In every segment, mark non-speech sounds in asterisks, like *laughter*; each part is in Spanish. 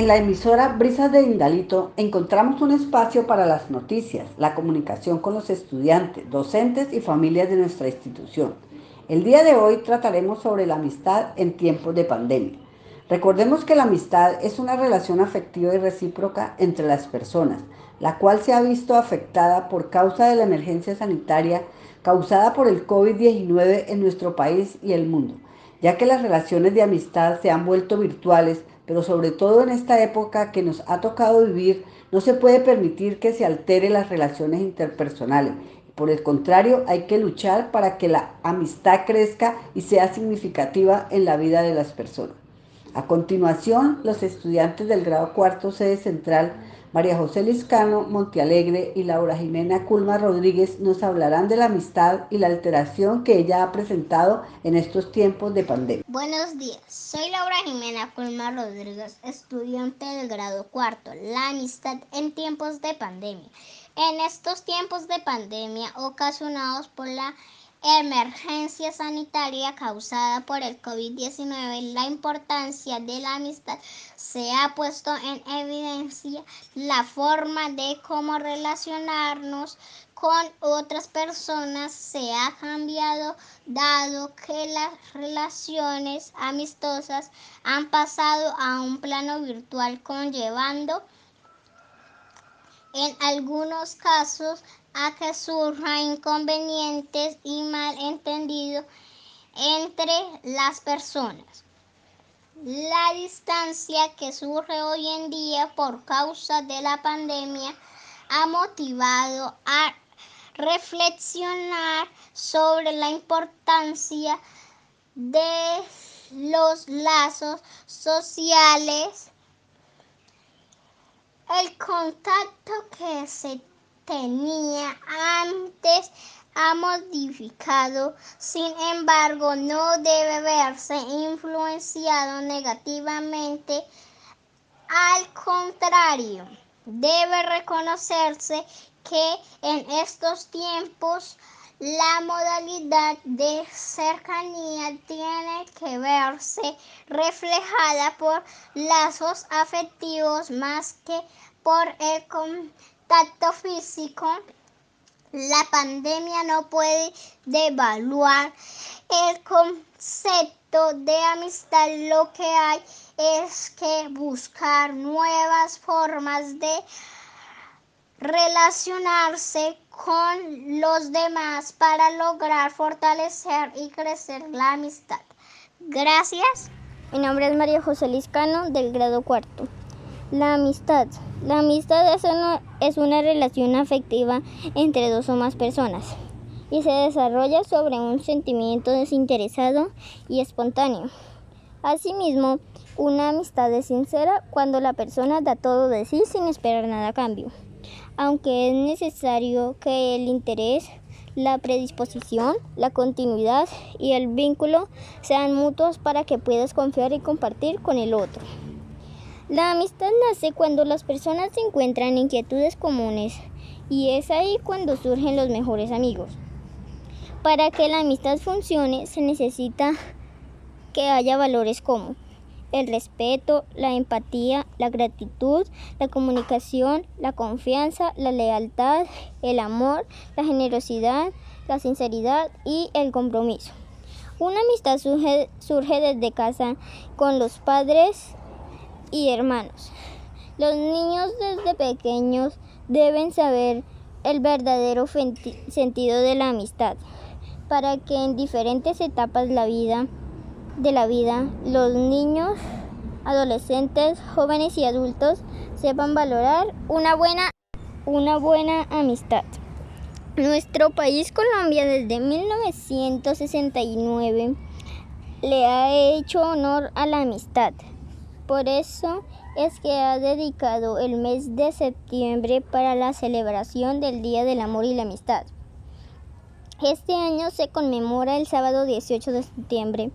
En la emisora Brisas de Indalito encontramos un espacio para las noticias, la comunicación con los estudiantes, docentes y familias de nuestra institución. El día de hoy trataremos sobre la amistad en tiempos de pandemia. Recordemos que la amistad es una relación afectiva y recíproca entre las personas, la cual se ha visto afectada por causa de la emergencia sanitaria causada por el COVID-19 en nuestro país y el mundo, ya que las relaciones de amistad se han vuelto virtuales pero sobre todo en esta época que nos ha tocado vivir, no se puede permitir que se altere las relaciones interpersonales. Por el contrario, hay que luchar para que la amistad crezca y sea significativa en la vida de las personas. A continuación, los estudiantes del grado cuarto sede central María José Liscano Montealegre y Laura Jimena Culma Rodríguez nos hablarán de la amistad y la alteración que ella ha presentado en estos tiempos de pandemia. Buenos días, soy Laura Jimena Culma Rodríguez, estudiante del grado cuarto, la amistad en tiempos de pandemia. En estos tiempos de pandemia ocasionados por la emergencia sanitaria causada por el COVID-19, la importancia de la amistad se ha puesto en evidencia la forma de cómo relacionarnos con otras personas se ha cambiado dado que las relaciones amistosas han pasado a un plano virtual conllevando en algunos casos a que surjan inconvenientes y malentendidos entre las personas. La distancia que surge hoy en día por causa de la pandemia ha motivado a reflexionar sobre la importancia de los lazos sociales, el contacto que se tenía antes ha modificado, sin embargo, no debe verse influenciado negativamente. Al contrario, debe reconocerse que en estos tiempos la modalidad de cercanía tiene que verse reflejada por lazos afectivos más que por el contacto físico, la pandemia no puede devaluar el concepto de amistad. Lo que hay es que buscar nuevas formas de relacionarse con los demás para lograr fortalecer y crecer la amistad. Gracias. Mi nombre es María José Liscano del grado cuarto. La amistad. La amistad es una, es una relación afectiva entre dos o más personas y se desarrolla sobre un sentimiento desinteresado y espontáneo. Asimismo, una amistad es sincera cuando la persona da todo de sí sin esperar nada a cambio, aunque es necesario que el interés, la predisposición, la continuidad y el vínculo sean mutuos para que puedas confiar y compartir con el otro. La amistad nace cuando las personas encuentran inquietudes comunes y es ahí cuando surgen los mejores amigos. Para que la amistad funcione se necesita que haya valores como el respeto, la empatía, la gratitud, la comunicación, la confianza, la lealtad, el amor, la generosidad, la sinceridad y el compromiso. Una amistad surge, surge desde casa con los padres y hermanos. Los niños desde pequeños deben saber el verdadero sentido de la amistad para que en diferentes etapas de la vida de la vida los niños, adolescentes, jóvenes y adultos sepan valorar una buena una buena amistad. Nuestro país Colombia desde 1969 le ha hecho honor a la amistad. Por eso es que ha dedicado el mes de septiembre para la celebración del Día del Amor y la Amistad. Este año se conmemora el sábado 18 de septiembre.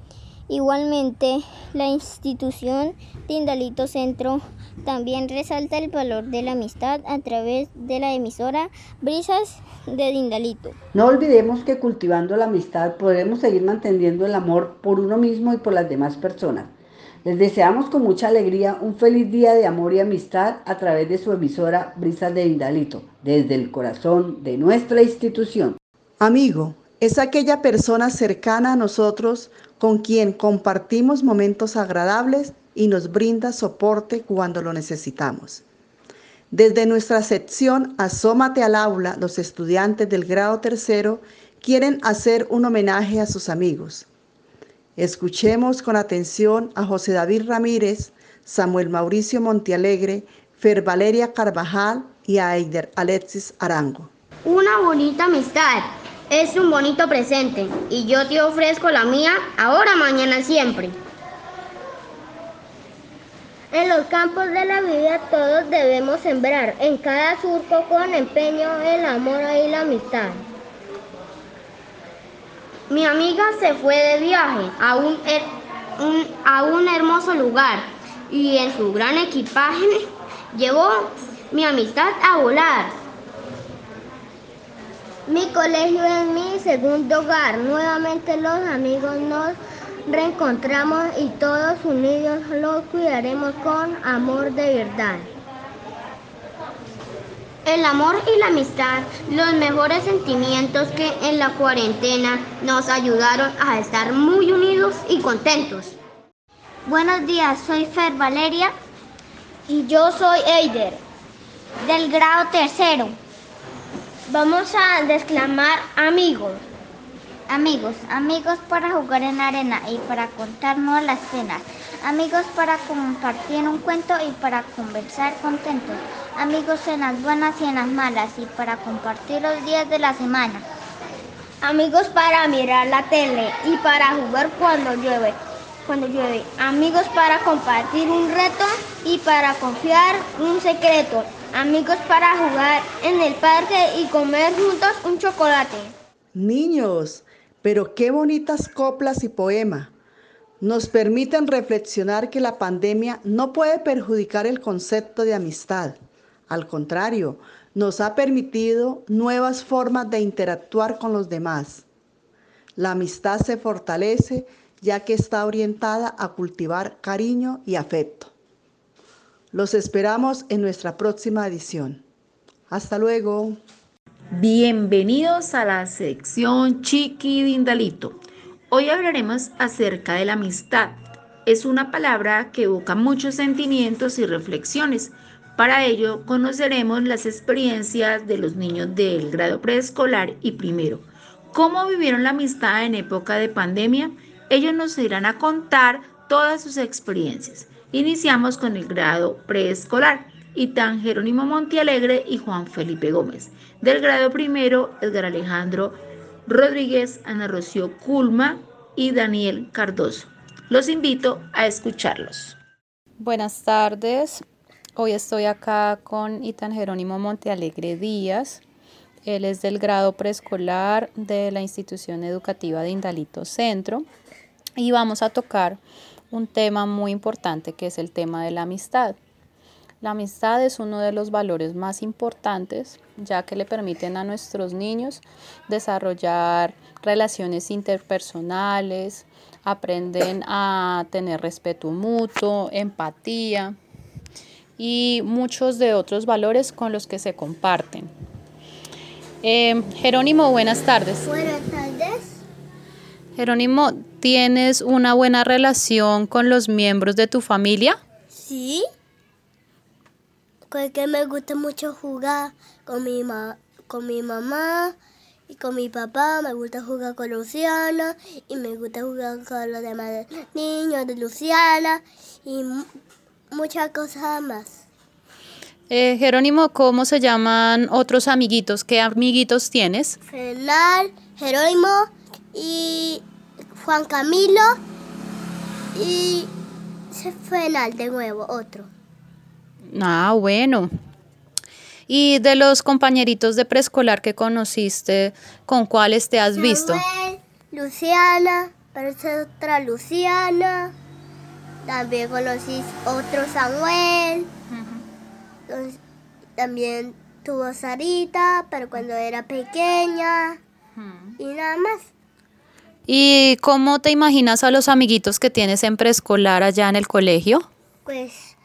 Igualmente, la institución Tindalito Centro también resalta el valor de la amistad a través de la emisora Brisas de Dindalito. No olvidemos que cultivando la amistad podremos seguir manteniendo el amor por uno mismo y por las demás personas. Les deseamos con mucha alegría un feliz día de amor y amistad a través de su emisora Brisas de Indalito, desde el corazón de nuestra institución. Amigo, es aquella persona cercana a nosotros con quien compartimos momentos agradables y nos brinda soporte cuando lo necesitamos. Desde nuestra sección Asómate al aula, los estudiantes del grado tercero quieren hacer un homenaje a sus amigos. Escuchemos con atención a José David Ramírez, Samuel Mauricio Montealegre, Fer Valeria Carvajal y a Eider Alexis Arango. Una bonita amistad es un bonito presente y yo te ofrezco la mía ahora, mañana, siempre. En los campos de la vida todos debemos sembrar en cada surco con empeño el amor y la amistad. Mi amiga se fue de viaje a un, a un hermoso lugar y en su gran equipaje *laughs* llevó mi amistad a volar. Mi colegio es mi segundo hogar. Nuevamente los amigos nos reencontramos y todos unidos los cuidaremos con amor de verdad. El amor y la amistad, los mejores sentimientos que en la cuarentena nos ayudaron a estar muy unidos y contentos. Buenos días, soy Fer Valeria y yo soy Eider, del grado tercero. Vamos a desclamar amigos. Amigos, amigos para jugar en arena y para contarnos las penas. Amigos para compartir un cuento y para conversar contentos. Amigos en las buenas y en las malas y para compartir los días de la semana. Amigos para mirar la tele y para jugar cuando llueve. Cuando llueve. Amigos para compartir un reto y para confiar un secreto. Amigos para jugar en el parque y comer juntos un chocolate. Niños, pero qué bonitas coplas y poema. Nos permiten reflexionar que la pandemia no puede perjudicar el concepto de amistad. Al contrario, nos ha permitido nuevas formas de interactuar con los demás. La amistad se fortalece ya que está orientada a cultivar cariño y afecto. Los esperamos en nuestra próxima edición. Hasta luego. Bienvenidos a la sección Chiqui Dindalito. Hoy hablaremos acerca de la amistad. Es una palabra que evoca muchos sentimientos y reflexiones. Para ello conoceremos las experiencias de los niños del grado preescolar y primero. ¿Cómo vivieron la amistad en época de pandemia? Ellos nos irán a contar todas sus experiencias. Iniciamos con el grado preescolar. Itán Jerónimo Montialegre y Juan Felipe Gómez. Del grado primero, Edgar Alejandro Rodríguez, Ana Rocío Culma y Daniel Cardoso. Los invito a escucharlos. Buenas tardes. Hoy estoy acá con Itán Jerónimo Montealegre Díaz. Él es del grado preescolar de la institución educativa de Indalito Centro y vamos a tocar un tema muy importante que es el tema de la amistad. La amistad es uno de los valores más importantes, ya que le permiten a nuestros niños desarrollar relaciones interpersonales, aprenden a tener respeto mutuo, empatía y muchos de otros valores con los que se comparten. Eh, Jerónimo, buenas tardes. Buenas tardes. Jerónimo, ¿tienes una buena relación con los miembros de tu familia? Sí porque me gusta mucho jugar con mi, con mi mamá y con mi papá. Me gusta jugar con Luciana y me gusta jugar con los demás niños de Luciana y muchas cosas más. Eh, Jerónimo, ¿cómo se llaman otros amiguitos? ¿Qué amiguitos tienes? Fernal, Jerónimo y Juan Camilo y Fernal de nuevo, otro. Ah, bueno. Y de los compañeritos de preescolar que conociste, ¿con cuáles te has visto? Luciana, pero otra Luciana. También conocí otro Samuel. también tuvo Sarita, pero cuando era pequeña. Y nada más. ¿Y cómo te imaginas a los amiguitos que tienes en preescolar allá en el colegio? Pues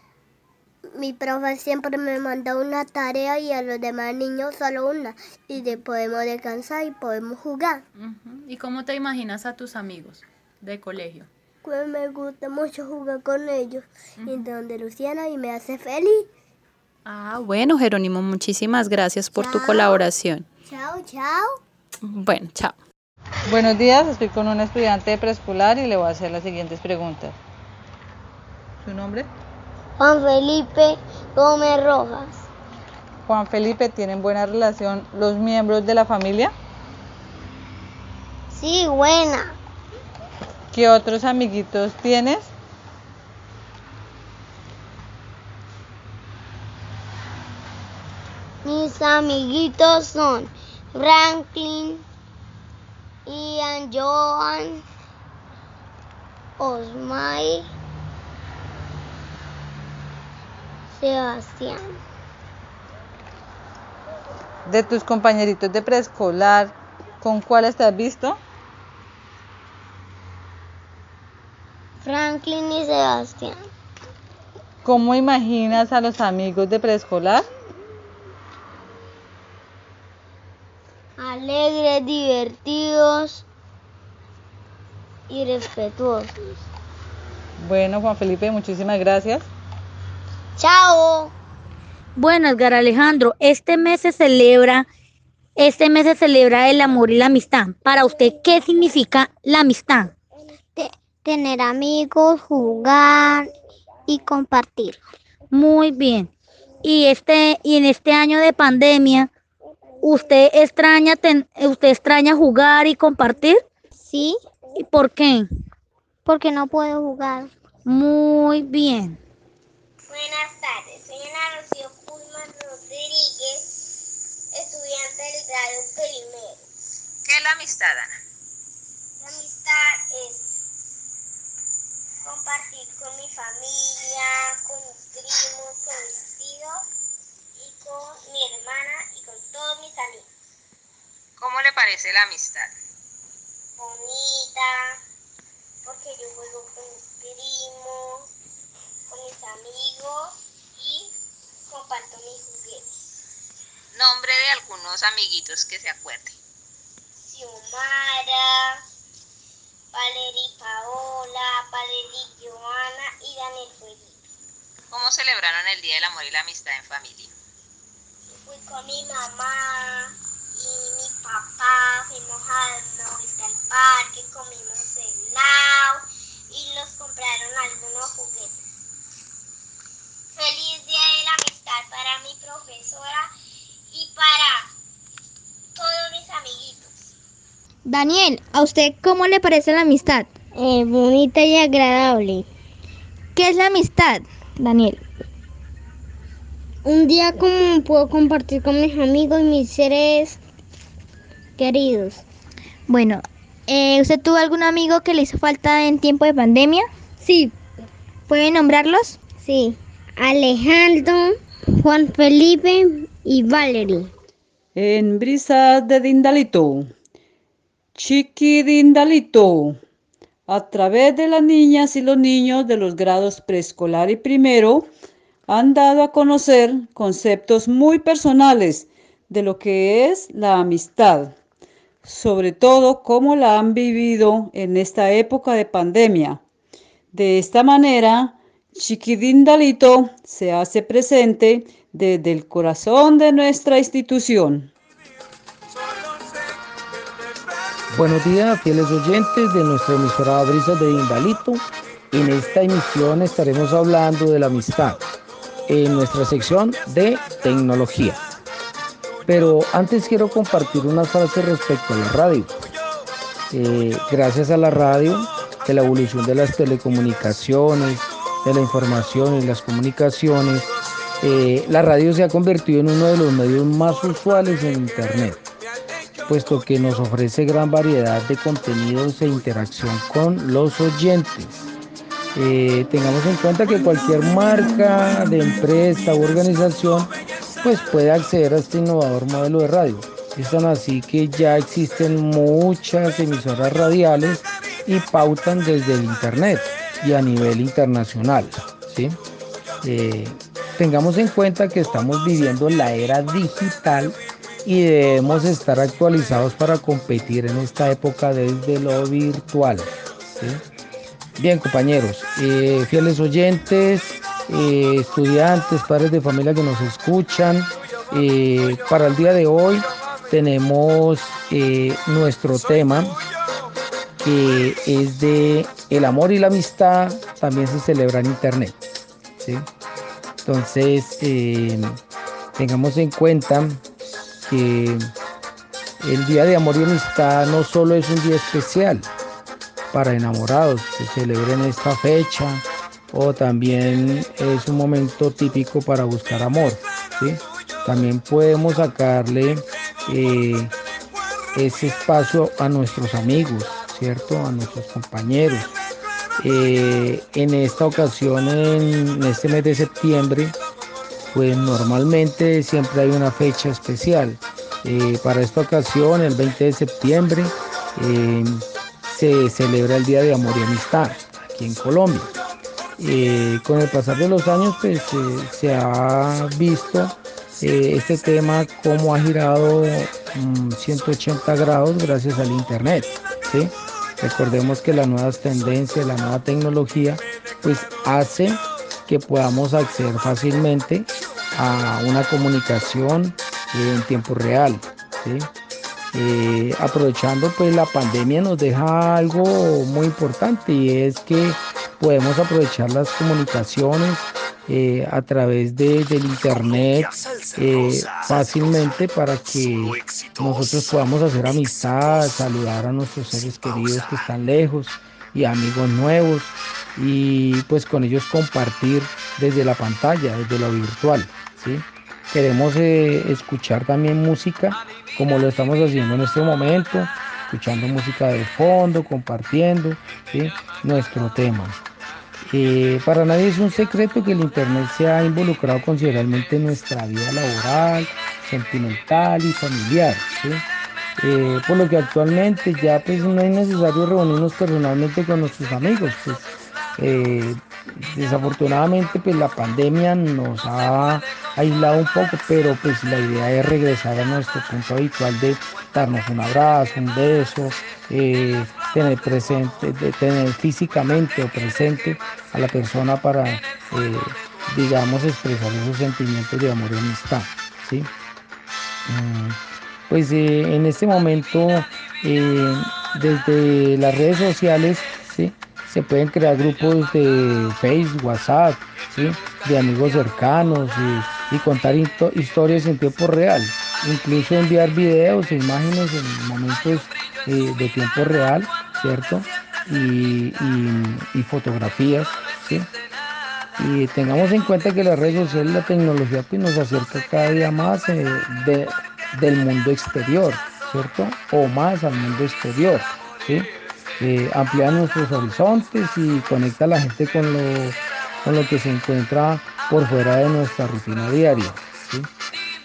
mi profe siempre me manda una tarea y a los demás niños solo una. Y de podemos descansar y podemos jugar. ¿Y cómo te imaginas a tus amigos de colegio? Pues me gusta mucho jugar con ellos. Y donde Luciana y me hace feliz. Ah, bueno, Jerónimo, muchísimas gracias por tu colaboración. Chao, chao. Bueno, chao. Buenos días, estoy con un estudiante de preescolar y le voy a hacer las siguientes preguntas. ¿Su nombre? Juan Felipe Gómez Rojas. Juan Felipe, ¿tienen buena relación los miembros de la familia? Sí, buena. ¿Qué otros amiguitos tienes? Mis amiguitos son Franklin, Ian, Joan, Osmay, Sebastián. De tus compañeritos de preescolar, ¿con cuáles te has visto? Franklin y Sebastián. ¿Cómo imaginas a los amigos de preescolar? Alegres, divertidos y respetuosos. Bueno, Juan Felipe, muchísimas gracias. Chao. Bueno, Edgar Alejandro, este mes se celebra, este mes se celebra el amor y la amistad. Para usted, ¿qué significa la amistad? tener amigos, jugar y compartir. Muy bien. Y este y en este año de pandemia, ¿usted extraña ten- usted extraña jugar y compartir? Sí, ¿Y por qué? porque no puedo jugar. Muy bien. Buenas tardes, soy Ana Rocío Pulman Rodríguez, estudiante del grado primero. ¿Qué es la amistad, Ana? La amistad es compartir con mi familia, con mis primos, con mis tíos y con mi hermana todos mis amigos. ¿Cómo le parece la amistad? Bonita, porque yo juego con mis primos, con mis amigos y comparto mis juguetes. Nombre de algunos amiguitos que se acuerden. Xiomara, Valerie Paola, Valerie Joana y Daniel Felipe. ¿Cómo celebraron el Día del Amor y la Amistad en familia? Con mi mamá y mi papá, fuimos a una vuelta al parque, comimos helado y nos compraron algunos juguetes. Feliz Día de la Amistad para mi profesora y para todos mis amiguitos. Daniel, ¿a usted cómo le parece la amistad? Eh, bonita y agradable. ¿Qué es la amistad, Daniel? Un día como puedo compartir con mis amigos y mis seres queridos. Bueno, eh, ¿usted tuvo algún amigo que le hizo falta en tiempo de pandemia? Sí, ¿Puede nombrarlos? sí. Alejandro, Juan Felipe y Valerie. En brisas de Dindalito, Chiqui Dindalito, a través de las niñas y los niños de los grados preescolar y primero, han dado a conocer conceptos muy personales de lo que es la amistad, sobre todo cómo la han vivido en esta época de pandemia. De esta manera, Chiquidindalito se hace presente desde el corazón de nuestra institución. Buenos días, fieles oyentes de nuestra emisora Brisas de Indalito. En esta emisión estaremos hablando de la amistad en nuestra sección de tecnología. Pero antes quiero compartir unas frases respecto a la radio. Eh, gracias a la radio, de la evolución de las telecomunicaciones, de la información y las comunicaciones, eh, la radio se ha convertido en uno de los medios más usuales en Internet puesto que nos ofrece gran variedad de contenidos e interacción con los oyentes. Eh, tengamos en cuenta que cualquier marca de empresa u organización pues puede acceder a este innovador modelo de radio. Es tan así que ya existen muchas emisoras radiales y pautan desde el Internet y a nivel internacional. ¿sí? Eh, tengamos en cuenta que estamos viviendo la era digital y debemos estar actualizados para competir en esta época desde lo virtual. Bien compañeros, eh, fieles oyentes, eh, estudiantes, padres de familia que nos escuchan, eh, para el día de hoy tenemos nuestro tema que es de el amor y la amistad también se celebra en internet. Entonces, tengamos en cuenta que el Día de Amor y Amistad no solo es un día especial para enamorados que celebren esta fecha o también es un momento típico para buscar amor. También podemos sacarle eh, ese espacio a nuestros amigos, ¿cierto? A nuestros compañeros. Eh, en esta ocasión, en este mes de septiembre, pues normalmente siempre hay una fecha especial. Eh, para esta ocasión, el 20 de septiembre, se celebra el Día de Amor y Amistad aquí en Colombia. Eh, con el pasar de los años, pues se ha visto este tema como ha girado 180 mm, grados gracias al Internet. Recordemos que las nuevas tendencias, la nueva tecnología, pues hace que podamos acceder fácilmente a una comunicación en tiempo real. Eh, aprovechando pues la pandemia nos deja algo muy importante y es que podemos aprovechar las comunicaciones eh, a través de, del internet eh, fácilmente para que nosotros podamos hacer amistad, saludar a nuestros seres queridos que están lejos y amigos nuevos y pues con ellos compartir desde la pantalla, desde lo virtual. ¿sí? Queremos eh, escuchar también música como lo estamos haciendo en este momento, escuchando música de fondo, compartiendo nuestro tema. Eh, para nadie es un secreto que el Internet se ha involucrado considerablemente en nuestra vida laboral, sentimental y familiar. Eh, por lo que actualmente ya pues no es necesario reunirnos personalmente con nuestros amigos. Pues, eh, desafortunadamente pues la pandemia nos ha aislado un poco, pero pues la idea es regresar a nuestro punto habitual de darnos un abrazo, un beso, eh, tener presente, tener físicamente o presente a la persona para, eh, digamos, expresar esos sentimientos de amor y amistad. ¿sí? Mm, pues en este momento, desde las redes sociales, ¿sí? Se pueden crear grupos de Facebook, WhatsApp, de amigos cercanos y, contar historias en tiempo real. Incluso enviar videos e imágenes en momentos eh, de tiempo real, ¿cierto? Y, fotografías, Y tengamos en cuenta que las redes sociales, la tecnología, pues nos acerca cada día más eh, del mundo exterior, ¿cierto? O más al mundo exterior, ¿sí? Eh, amplía nuestros horizontes y conecta a la gente con lo, con lo que se encuentra por fuera de nuestra rutina diaria.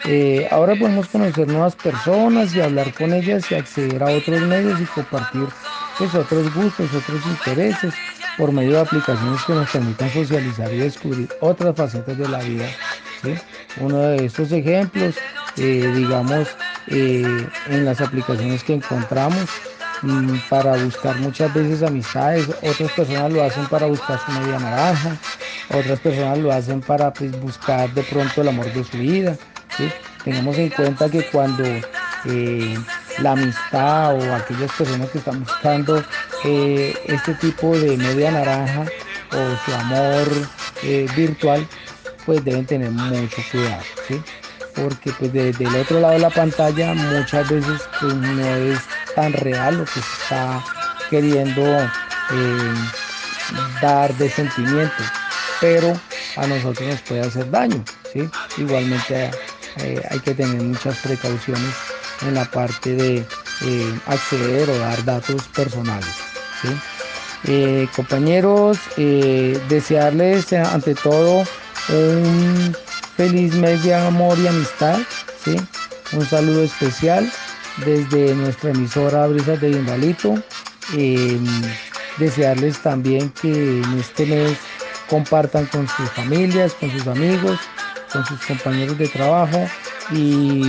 Eh, ahora podemos conocer nuevas personas y hablar con ellas y acceder a otros medios y compartir pues, otros gustos, otros intereses por medio de aplicaciones que nos permitan socializar y descubrir otras facetas de la vida. Uno de estos ejemplos, eh, digamos, eh, en las aplicaciones que encontramos para buscar muchas veces amistades, otras personas lo hacen para buscar su media naranja, otras personas lo hacen para pues, buscar de pronto el amor de su vida. Tenemos en cuenta que cuando eh, la amistad o aquellas personas que están buscando eh, este tipo de media naranja o su amor eh, virtual, pues deben tener mucho cuidado, porque pues desde el otro lado de la pantalla muchas veces pues, no es tan real lo que está queriendo eh, dar de sentimiento, pero a nosotros nos puede hacer daño. ¿sí? Igualmente eh, hay que tener muchas precauciones en la parte de eh, acceder o dar datos personales. compañeros, desearles ante todo un feliz mes de amor y amistad. ¿sí? Un saludo especial desde nuestra emisora Brisas de Indalito. Em, desearles también que en este mes compartan con sus familias, con sus amigos, con sus compañeros de trabajo y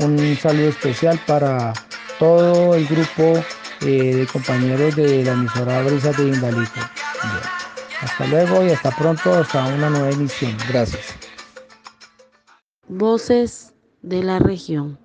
un saludo especial para todo el grupo eh, de compañeros de la emisora Brisas de Indalito. hasta luego y hasta pronto, hasta una nueva emisión. Gracias. Voces de la región.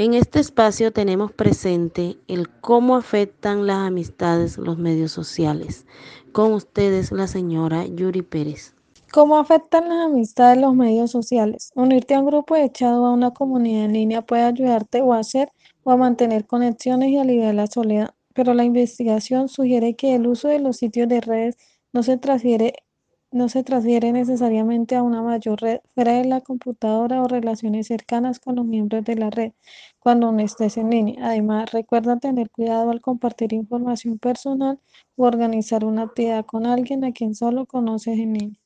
En este espacio tenemos presente el cómo afectan las amistades los medios sociales. Con ustedes la señora Yuri Pérez. ¿Cómo afectan las amistades los medios sociales? Unirte a un grupo echado a una comunidad en línea puede ayudarte o a hacer o a mantener conexiones y aliviar la soledad, pero la investigación sugiere que el uso de los sitios de redes no se transfiere no se transfiere necesariamente a una mayor red fuera de la computadora o relaciones cercanas con los miembros de la red cuando no estés en línea. Además, recuerda tener cuidado al compartir información personal o organizar una actividad con alguien a quien solo conoces en línea.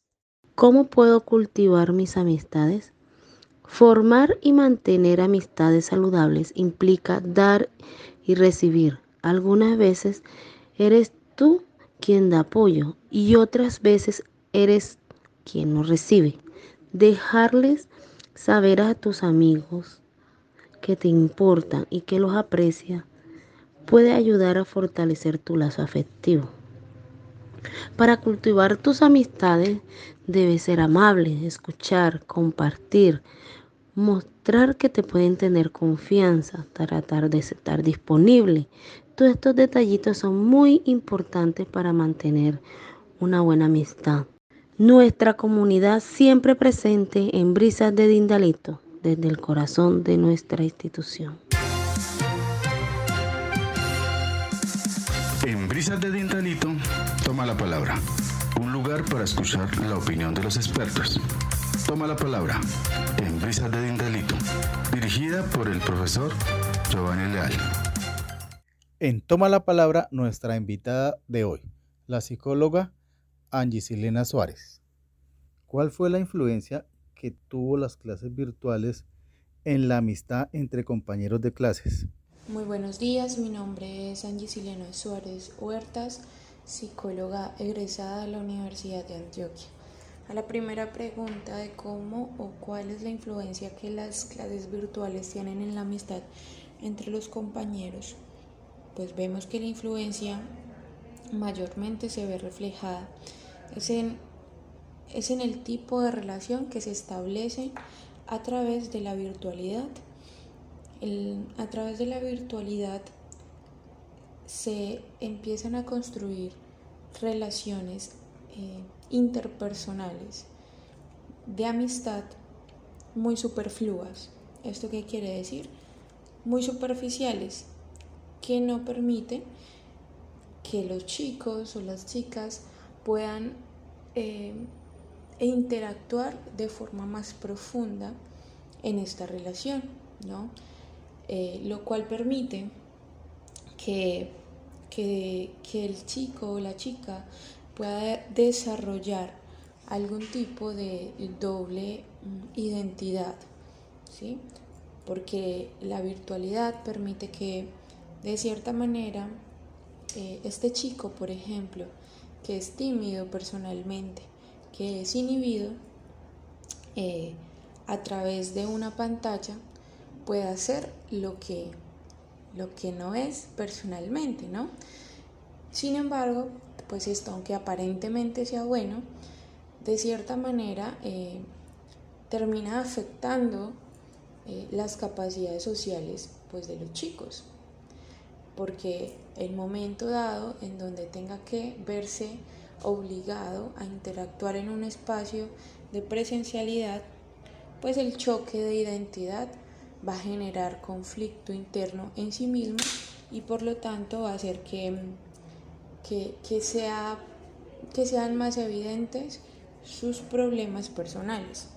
¿Cómo puedo cultivar mis amistades? Formar y mantener amistades saludables implica dar y recibir. Algunas veces eres tú quien da apoyo y otras veces eres quien nos recibe. Dejarles saber a tus amigos que te importan y que los aprecia puede ayudar a fortalecer tu lazo afectivo. Para cultivar tus amistades debes ser amable, escuchar, compartir, mostrar que te pueden tener confianza, tratar de estar disponible. Todos estos detallitos son muy importantes para mantener una buena amistad. Nuestra comunidad siempre presente en Brisas de Dindalito, desde el corazón de nuestra institución. En Brisas de Dindalito, toma la palabra. Un lugar para escuchar la opinión de los expertos. Toma la palabra en Brisas de Dindalito, dirigida por el profesor Giovanni Leal. En Toma la palabra, nuestra invitada de hoy, la psicóloga Angie Silena Suárez. ¿Cuál fue la influencia que tuvo las clases virtuales en la amistad entre compañeros de clases? Muy buenos días, mi nombre es Angie Silena Suárez Huertas, psicóloga egresada de la Universidad de Antioquia. A la primera pregunta de cómo o cuál es la influencia que las clases virtuales tienen en la amistad entre los compañeros, pues vemos que la influencia mayormente se ve reflejada es en, es en el tipo de relación que se establece a través de la virtualidad. a través de la virtualidad se empiezan a construir relaciones eh, interpersonales de amistad muy superfluas. ¿Esto qué quiere decir? Muy superficiales, que no permiten que los chicos o las chicas puedan eh, interactuar de forma más profunda en esta relación, ¿no? Eh, lo cual permite que, que, el chico o la chica pueda desarrollar algún tipo de doble mm, identidad, ¿sí? porque la virtualidad permite que de cierta manera eh, este chico, por ejemplo, que es tímido personalmente, que es inhibido, eh, a través de una pantalla puede hacer lo que, lo que no es personalmente, ¿no? Sin embargo, pues esto, aunque aparentemente sea bueno, de cierta manera eh, termina afectando eh, las capacidades sociales pues, de los chicos porque el momento dado en donde tenga que verse obligado a interactuar en un espacio de presencialidad, pues el choque de identidad va a generar conflicto interno en sí mismo y por lo tanto va a hacer que, que, sea, que sean más evidentes sus problemas personales.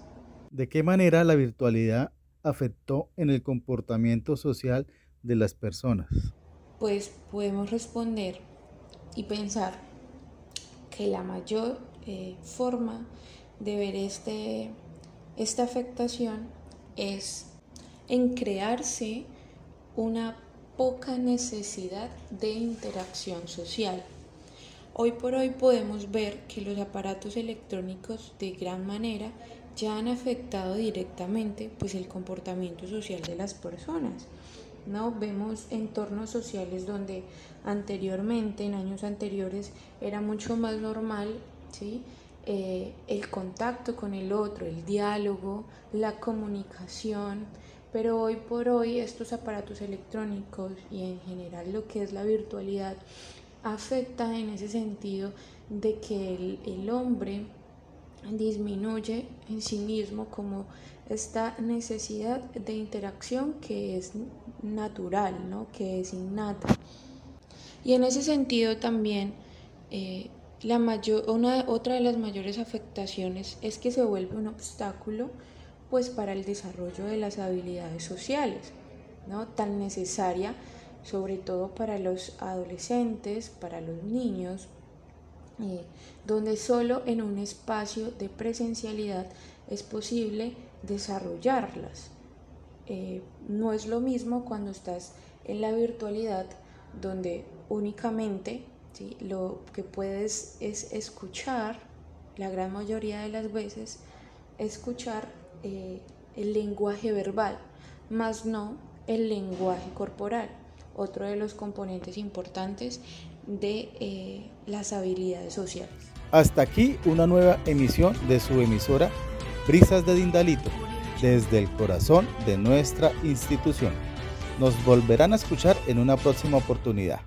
¿De qué manera la virtualidad afectó en el comportamiento social de las personas? pues podemos responder y pensar que la mayor eh, forma de ver este, esta afectación es en crearse una poca necesidad de interacción social. Hoy por hoy podemos ver que los aparatos electrónicos de gran manera ya han afectado directamente pues el comportamiento social de las personas. ¿No? Vemos entornos sociales donde anteriormente, en años anteriores, era mucho más normal ¿sí? Eh, el contacto con el otro, el diálogo, la comunicación, pero hoy por hoy estos aparatos electrónicos y en general lo que es la virtualidad afecta en ese sentido de que el, el hombre disminuye en sí mismo como esta necesidad de interacción que es natural, ¿no? que es innata. Y en ese sentido también eh, la mayor, una, otra de las mayores afectaciones es que se vuelve un obstáculo pues para el desarrollo de las habilidades sociales, ¿no? tan necesaria sobre todo para los adolescentes, para los niños, eh, donde solo en un espacio de presencialidad es posible desarrollarlas. Eh, no es lo mismo cuando estás en la virtualidad, donde únicamente lo que puedes es escuchar, la gran mayoría de las veces, escuchar eh, el lenguaje verbal, más no el lenguaje corporal otro de los componentes importantes de eh, las habilidades sociales. Hasta aquí una nueva emisión de su emisora Brisas de Dindalito, desde el corazón de nuestra institución. Nos volverán a escuchar en una próxima oportunidad.